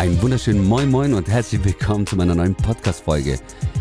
Ein wunderschönen Moin Moin und herzlich willkommen zu meiner neuen Podcast-Folge.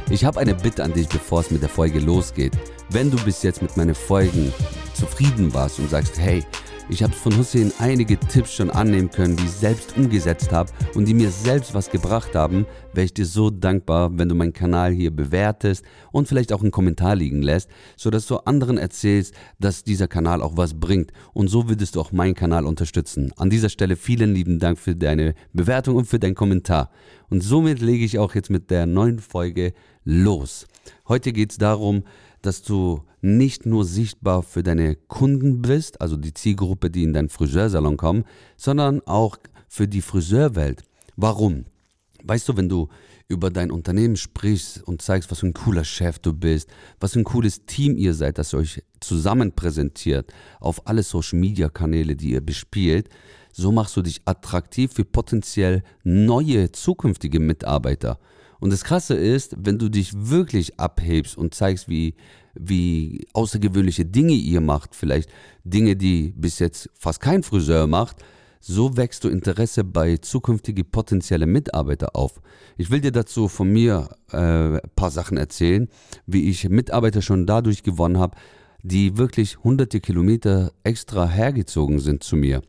Ich habe eine Bitte an dich, bevor es mit der Folge losgeht. Wenn du bis jetzt mit meinen Folgen zufrieden warst und sagst, hey, ich habe von Hussein einige Tipps schon annehmen können, die ich selbst umgesetzt habe und die mir selbst was gebracht haben, wäre ich dir so dankbar, wenn du meinen Kanal hier bewertest und vielleicht auch einen Kommentar liegen lässt, sodass du anderen erzählst, dass dieser Kanal auch was bringt. Und so würdest du auch meinen Kanal unterstützen. An dieser Stelle vielen lieben Dank für deine Bewertung und für deinen Kommentar. Und somit lege ich auch jetzt mit der neuen Folge los. Heute geht es darum, dass du nicht nur sichtbar für deine Kunden bist, also die Zielgruppe, die in deinen Friseursalon kommen, sondern auch für die Friseurwelt. Warum? Weißt du, wenn du über dein Unternehmen sprichst und zeigst, was für ein cooler Chef du bist, was für ein cooles Team ihr seid, das euch zusammen präsentiert auf alle Social-Media-Kanäle, die ihr bespielt, so machst du dich attraktiv für potenziell neue zukünftige Mitarbeiter. Und das Krasse ist, wenn du dich wirklich abhebst und zeigst, wie, wie außergewöhnliche Dinge ihr macht, vielleicht Dinge, die bis jetzt fast kein Friseur macht, so wächst du Interesse bei zukünftigen potenziellen Mitarbeiter auf. Ich will dir dazu von mir ein äh, paar Sachen erzählen, wie ich Mitarbeiter schon dadurch gewonnen habe, die wirklich hunderte Kilometer extra hergezogen sind zu mir.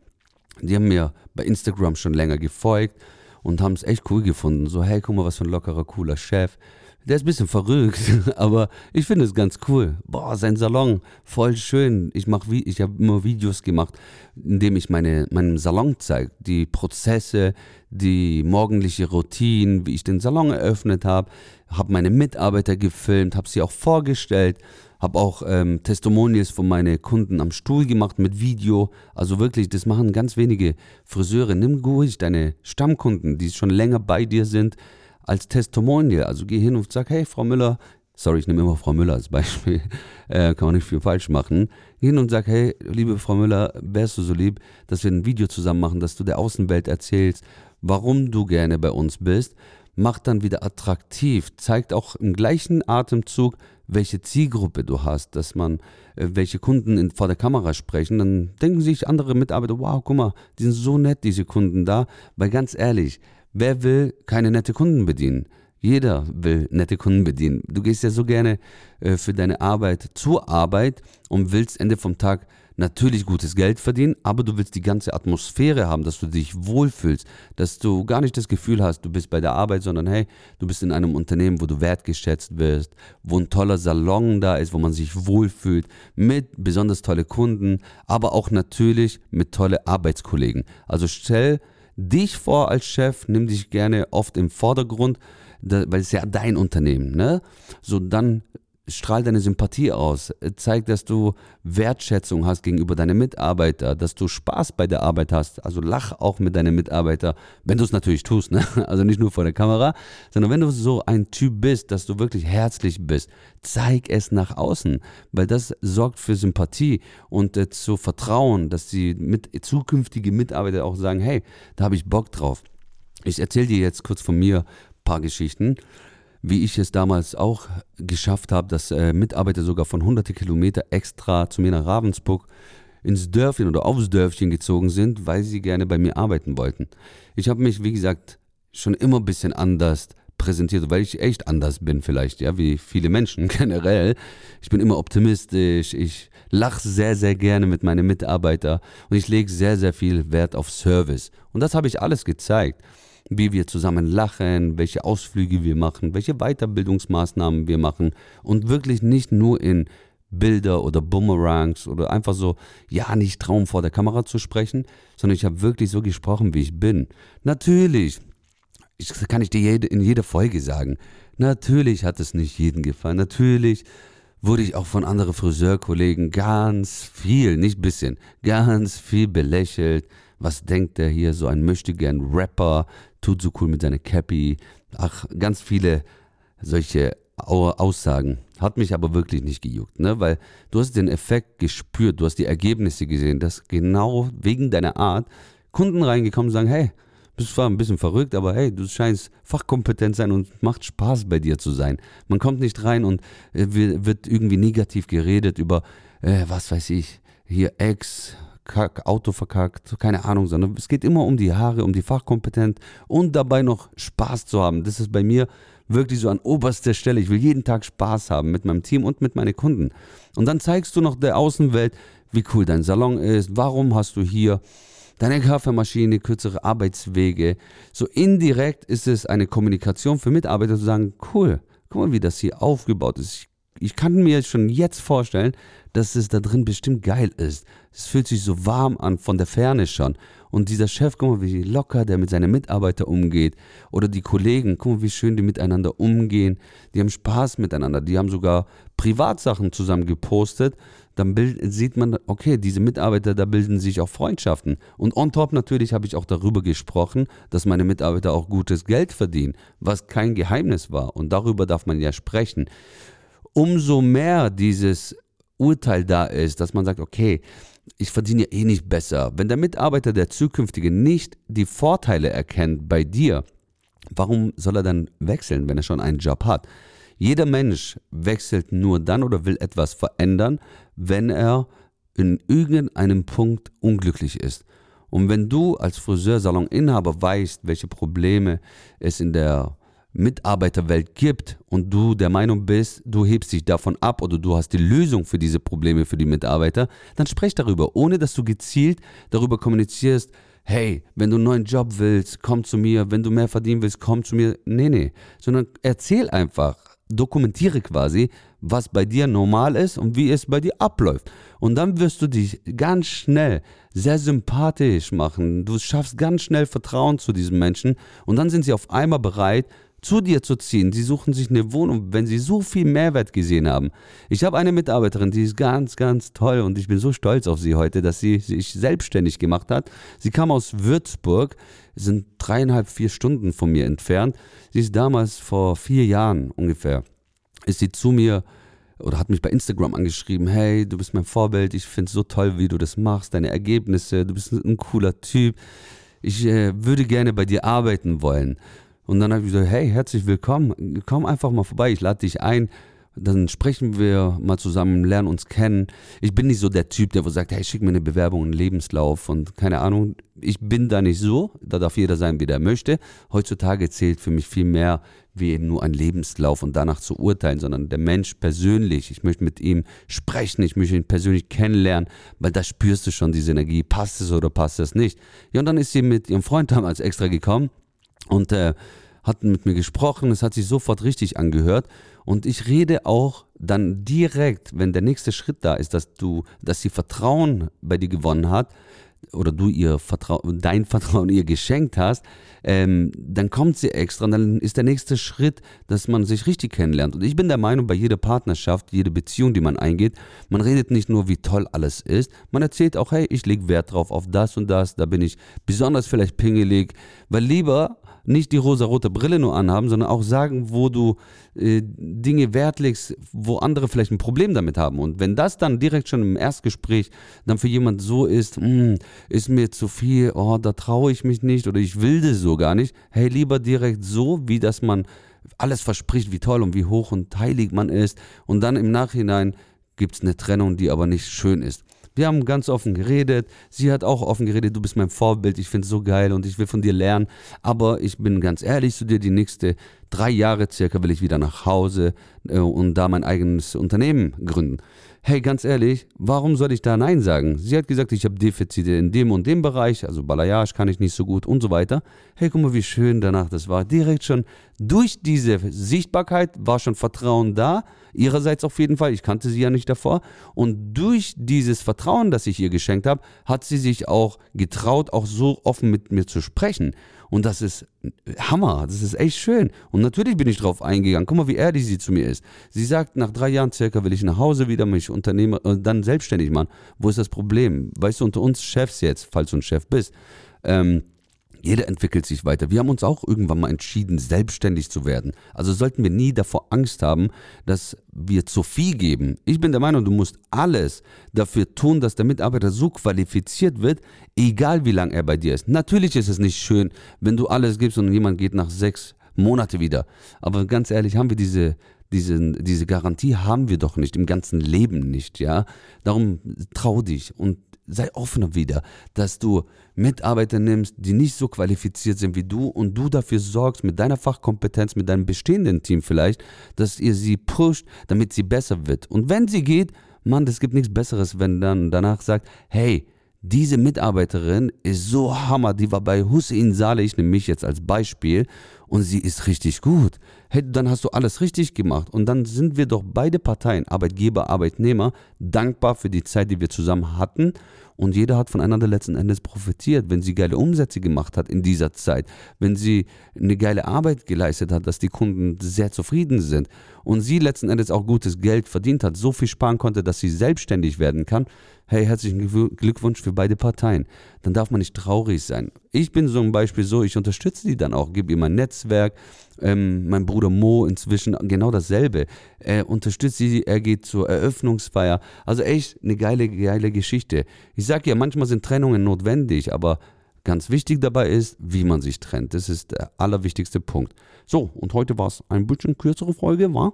Die haben mir bei Instagram schon länger gefolgt und haben es echt cool gefunden. So, hey, guck mal, was für ein lockerer, cooler Chef. Der ist ein bisschen verrückt, aber ich finde es ganz cool. Boah, sein Salon, voll schön. Ich mach ich habe immer Videos gemacht, in dem ich meine, meinen Salon zeige. Die Prozesse, die morgendliche Routine, wie ich den Salon eröffnet habe, habe meine Mitarbeiter gefilmt, habe sie auch vorgestellt habe auch ähm, Testimonials von meinen Kunden am Stuhl gemacht mit Video. Also wirklich, das machen ganz wenige Friseure. Nimm ruhig deine Stammkunden, die schon länger bei dir sind, als Testimonial. Also geh hin und sag, hey, Frau Müller, sorry, ich nehme immer Frau Müller als Beispiel, äh, kann man nicht viel falsch machen. Geh hin und sag, hey, liebe Frau Müller, wärst du so lieb, dass wir ein Video zusammen machen, dass du der Außenwelt erzählst, warum du gerne bei uns bist macht dann wieder attraktiv, zeigt auch im gleichen Atemzug, welche Zielgruppe du hast, dass man, äh, welche Kunden in, vor der Kamera sprechen, dann denken sich andere Mitarbeiter, wow, guck mal, die sind so nett, diese Kunden da, weil ganz ehrlich, wer will keine nette Kunden bedienen? Jeder will nette Kunden bedienen. Du gehst ja so gerne äh, für deine Arbeit zur Arbeit und willst Ende vom Tag natürlich gutes Geld verdienen, aber du willst die ganze Atmosphäre haben, dass du dich wohlfühlst, dass du gar nicht das Gefühl hast, du bist bei der Arbeit, sondern hey, du bist in einem Unternehmen, wo du wertgeschätzt wirst, wo ein toller Salon da ist, wo man sich wohlfühlt, mit besonders tolle Kunden, aber auch natürlich mit tolle Arbeitskollegen. Also stell dich vor als Chef, nimm dich gerne oft im Vordergrund, weil es ja dein Unternehmen, ne? So dann strahl deine Sympathie aus, zeig, dass du Wertschätzung hast gegenüber deinen Mitarbeitern, dass du Spaß bei der Arbeit hast. Also lach auch mit deinen Mitarbeitern, wenn du es natürlich tust, ne? also nicht nur vor der Kamera, sondern wenn du so ein Typ bist, dass du wirklich herzlich bist, zeig es nach außen, weil das sorgt für Sympathie und äh, zu Vertrauen, dass die mit, zukünftige Mitarbeiter auch sagen, hey, da habe ich Bock drauf. Ich erzähle dir jetzt kurz von mir ein paar Geschichten wie ich es damals auch geschafft habe, dass äh, Mitarbeiter sogar von hunderte Kilometer extra zu mir nach Ravensburg ins Dörfchen oder aufs Dörfchen gezogen sind, weil sie gerne bei mir arbeiten wollten. Ich habe mich, wie gesagt, schon immer ein bisschen anders präsentiert, weil ich echt anders bin vielleicht, ja, wie viele Menschen generell. Ich bin immer optimistisch, ich lache sehr, sehr gerne mit meinen Mitarbeitern und ich lege sehr, sehr viel Wert auf Service. Und das habe ich alles gezeigt wie wir zusammen lachen, welche Ausflüge wir machen, welche Weiterbildungsmaßnahmen wir machen und wirklich nicht nur in Bilder oder Boomerangs oder einfach so, ja, nicht Traum vor der Kamera zu sprechen, sondern ich habe wirklich so gesprochen, wie ich bin. Natürlich, das kann ich dir jede, in jeder Folge sagen, natürlich hat es nicht jedem gefallen, natürlich wurde ich auch von anderen Friseurkollegen ganz viel, nicht bisschen, ganz viel belächelt. Was denkt der hier, so ein möchtegern Rapper, tut so cool mit seiner Cappy. Ach, ganz viele solche Aussagen. Hat mich aber wirklich nicht gejuckt, ne? weil du hast den Effekt gespürt, du hast die Ergebnisse gesehen, dass genau wegen deiner Art Kunden reingekommen sagen, hey, bist zwar ein bisschen verrückt, aber hey, du scheinst fachkompetent sein und macht Spaß bei dir zu sein. Man kommt nicht rein und äh, wird irgendwie negativ geredet über, äh, was weiß ich, hier Ex, verkackt, Auto verkackt, keine Ahnung, sondern es geht immer um die Haare, um die Fachkompetenz und dabei noch Spaß zu haben. Das ist bei mir wirklich so an oberster Stelle. Ich will jeden Tag Spaß haben mit meinem Team und mit meinen Kunden. Und dann zeigst du noch der Außenwelt, wie cool dein Salon ist, warum hast du hier deine Kaffeemaschine, kürzere Arbeitswege. So indirekt ist es eine Kommunikation für Mitarbeiter zu sagen, cool, guck mal, wie das hier aufgebaut ist. Ich, ich kann mir schon jetzt vorstellen, dass es da drin bestimmt geil ist. Es fühlt sich so warm an von der Ferne schon. Und dieser Chef, guck mal, wie locker der mit seinen Mitarbeitern umgeht. Oder die Kollegen, guck mal, wie schön die miteinander umgehen. Die haben Spaß miteinander. Die haben sogar Privatsachen zusammen gepostet. Dann bild, sieht man, okay, diese Mitarbeiter, da bilden sich auch Freundschaften. Und on top natürlich habe ich auch darüber gesprochen, dass meine Mitarbeiter auch gutes Geld verdienen, was kein Geheimnis war. Und darüber darf man ja sprechen. Umso mehr dieses Urteil da ist, dass man sagt, okay, ich verdiene ja eh nicht besser. Wenn der Mitarbeiter, der zukünftige, nicht die Vorteile erkennt bei dir, warum soll er dann wechseln, wenn er schon einen Job hat? Jeder Mensch wechselt nur dann oder will etwas verändern, wenn er in irgendeinem Punkt unglücklich ist. Und wenn du als Friseursalon-Inhaber weißt, welche Probleme es in der Mitarbeiterwelt gibt und du der Meinung bist, du hebst dich davon ab oder du hast die Lösung für diese Probleme für die Mitarbeiter, dann sprech darüber, ohne dass du gezielt darüber kommunizierst, hey, wenn du einen neuen Job willst, komm zu mir, wenn du mehr verdienen willst, komm zu mir. Nee, nee, sondern erzähl einfach, dokumentiere quasi, was bei dir normal ist und wie es bei dir abläuft. Und dann wirst du dich ganz schnell sehr sympathisch machen. Du schaffst ganz schnell Vertrauen zu diesen Menschen und dann sind sie auf einmal bereit, zu dir zu ziehen. Sie suchen sich eine Wohnung, wenn sie so viel Mehrwert gesehen haben. Ich habe eine Mitarbeiterin, die ist ganz, ganz toll und ich bin so stolz auf sie heute, dass sie sich selbstständig gemacht hat. Sie kam aus Würzburg, sind dreieinhalb, vier Stunden von mir entfernt. Sie ist damals vor vier Jahren ungefähr, ist sie zu mir oder hat mich bei Instagram angeschrieben, hey, du bist mein Vorbild, ich finde es so toll, wie du das machst, deine Ergebnisse, du bist ein cooler Typ. Ich äh, würde gerne bei dir arbeiten wollen. Und dann habe ich gesagt, hey, herzlich willkommen, komm einfach mal vorbei, ich lade dich ein. Dann sprechen wir mal zusammen, lernen uns kennen. Ich bin nicht so der Typ, der wo sagt, hey, schick mir eine Bewerbung, einen Lebenslauf und keine Ahnung. Ich bin da nicht so. Da darf jeder sein, wie der möchte. Heutzutage zählt für mich viel mehr wie eben nur ein Lebenslauf und danach zu urteilen, sondern der Mensch persönlich. Ich möchte mit ihm sprechen, ich möchte ihn persönlich kennenlernen, weil da spürst du schon diese Energie. Passt es oder passt es nicht? Ja, und dann ist sie mit ihrem Freund damals extra gekommen und äh, hatten mit mir gesprochen, es hat sich sofort richtig angehört. Und ich rede auch dann direkt, wenn der nächste Schritt da ist, dass du, dass sie Vertrauen bei dir gewonnen hat oder du ihr Vertrauen, dein Vertrauen ihr geschenkt hast, ähm, dann kommt sie extra und dann ist der nächste Schritt, dass man sich richtig kennenlernt. Und ich bin der Meinung, bei jeder Partnerschaft, jede Beziehung, die man eingeht, man redet nicht nur, wie toll alles ist, man erzählt auch, hey, ich lege Wert drauf auf das und das, da bin ich besonders vielleicht pingelig, weil lieber nicht die rosa-rote Brille nur anhaben, sondern auch sagen, wo du äh, Dinge Wert wo andere vielleicht ein Problem damit haben. Und wenn das dann direkt schon im Erstgespräch dann für jemand so ist, hm, ist mir zu viel, oh, da traue ich mich nicht oder ich will das so gar nicht, hey, lieber direkt so, wie dass man alles verspricht, wie toll und wie hoch und heilig man ist und dann im Nachhinein gibt es eine Trennung, die aber nicht schön ist. Wir haben ganz offen geredet. Sie hat auch offen geredet, du bist mein Vorbild, ich finde es so geil und ich will von dir lernen. Aber ich bin ganz ehrlich zu dir, die nächste drei Jahre circa will ich wieder nach Hause äh, und da mein eigenes Unternehmen gründen hey, ganz ehrlich, warum soll ich da Nein sagen? Sie hat gesagt, ich habe Defizite in dem und dem Bereich, also Balayage kann ich nicht so gut und so weiter. Hey, guck mal, wie schön danach das war. Direkt schon durch diese Sichtbarkeit war schon Vertrauen da, ihrerseits auf jeden Fall, ich kannte sie ja nicht davor. Und durch dieses Vertrauen, das ich ihr geschenkt habe, hat sie sich auch getraut, auch so offen mit mir zu sprechen. Und das ist Hammer, das ist echt schön. Und natürlich bin ich drauf eingegangen. Guck mal, wie ehrlich sie zu mir ist. Sie sagt, nach drei Jahren circa will ich nach Hause wieder mich Unternehmer, äh, dann selbstständig machen. Wo ist das Problem? Weißt du, unter uns Chefs jetzt, falls du ein Chef bist, ähm, jeder entwickelt sich weiter. Wir haben uns auch irgendwann mal entschieden, selbstständig zu werden. Also sollten wir nie davor Angst haben, dass wir zu viel geben. Ich bin der Meinung, du musst alles dafür tun, dass der Mitarbeiter so qualifiziert wird, egal wie lange er bei dir ist. Natürlich ist es nicht schön, wenn du alles gibst und jemand geht nach sechs Monate wieder. Aber ganz ehrlich, haben wir diese diese, diese Garantie haben wir doch nicht, im ganzen Leben nicht, ja. Darum trau dich und sei offener wieder, dass du Mitarbeiter nimmst, die nicht so qualifiziert sind wie du und du dafür sorgst, mit deiner Fachkompetenz, mit deinem bestehenden Team vielleicht, dass ihr sie pusht, damit sie besser wird. Und wenn sie geht, Mann, es gibt nichts Besseres, wenn dann danach sagt, hey, diese Mitarbeiterin ist so hammer, die war bei Hussein Saleh, ich nehme mich jetzt als Beispiel, und sie ist richtig gut. Hey, dann hast du alles richtig gemacht. Und dann sind wir doch beide Parteien, Arbeitgeber, Arbeitnehmer, dankbar für die Zeit, die wir zusammen hatten. Und jeder hat voneinander letzten Endes profitiert, wenn sie geile Umsätze gemacht hat in dieser Zeit, wenn sie eine geile Arbeit geleistet hat, dass die Kunden sehr zufrieden sind und sie letzten Endes auch gutes Geld verdient hat, so viel sparen konnte, dass sie selbstständig werden kann. Hey, herzlichen Glückwunsch für beide Parteien. Dann darf man nicht traurig sein. Ich bin ein Beispiel so, ich unterstütze die dann auch, gebe ihr mein Netzwerk, ähm, mein Bruder Mo inzwischen genau dasselbe. Er unterstützt sie, er geht zur Eröffnungsfeier. Also echt eine geile, geile Geschichte. Ich sage ja, manchmal sind Trennungen notwendig, aber ganz wichtig dabei ist, wie man sich trennt. Das ist der allerwichtigste Punkt. So, und heute war es ein bisschen kürzere Folge, war?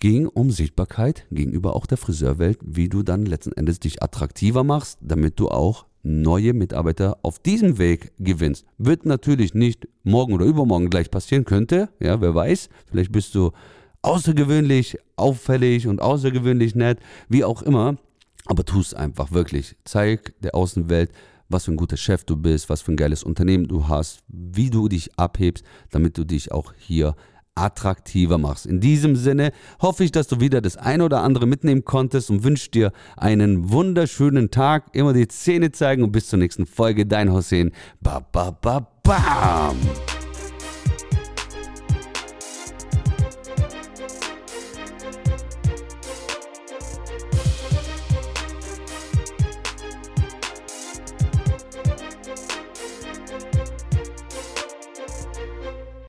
Ging um Sichtbarkeit gegenüber auch der Friseurwelt, wie du dann letzten Endes dich attraktiver machst, damit du auch neue Mitarbeiter auf diesem Weg gewinnst. Wird natürlich nicht morgen oder übermorgen gleich passieren, könnte, ja, wer weiß. Vielleicht bist du außergewöhnlich auffällig und außergewöhnlich nett, wie auch immer. Aber tu es einfach wirklich. Zeig der Außenwelt, was für ein guter Chef du bist, was für ein geiles Unternehmen du hast, wie du dich abhebst, damit du dich auch hier attraktiver machst. In diesem Sinne hoffe ich, dass du wieder das eine oder andere mitnehmen konntest und wünsche dir einen wunderschönen Tag. Immer die Zähne zeigen und bis zur nächsten Folge. Dein Hussein. Ba, ba, ba, bam.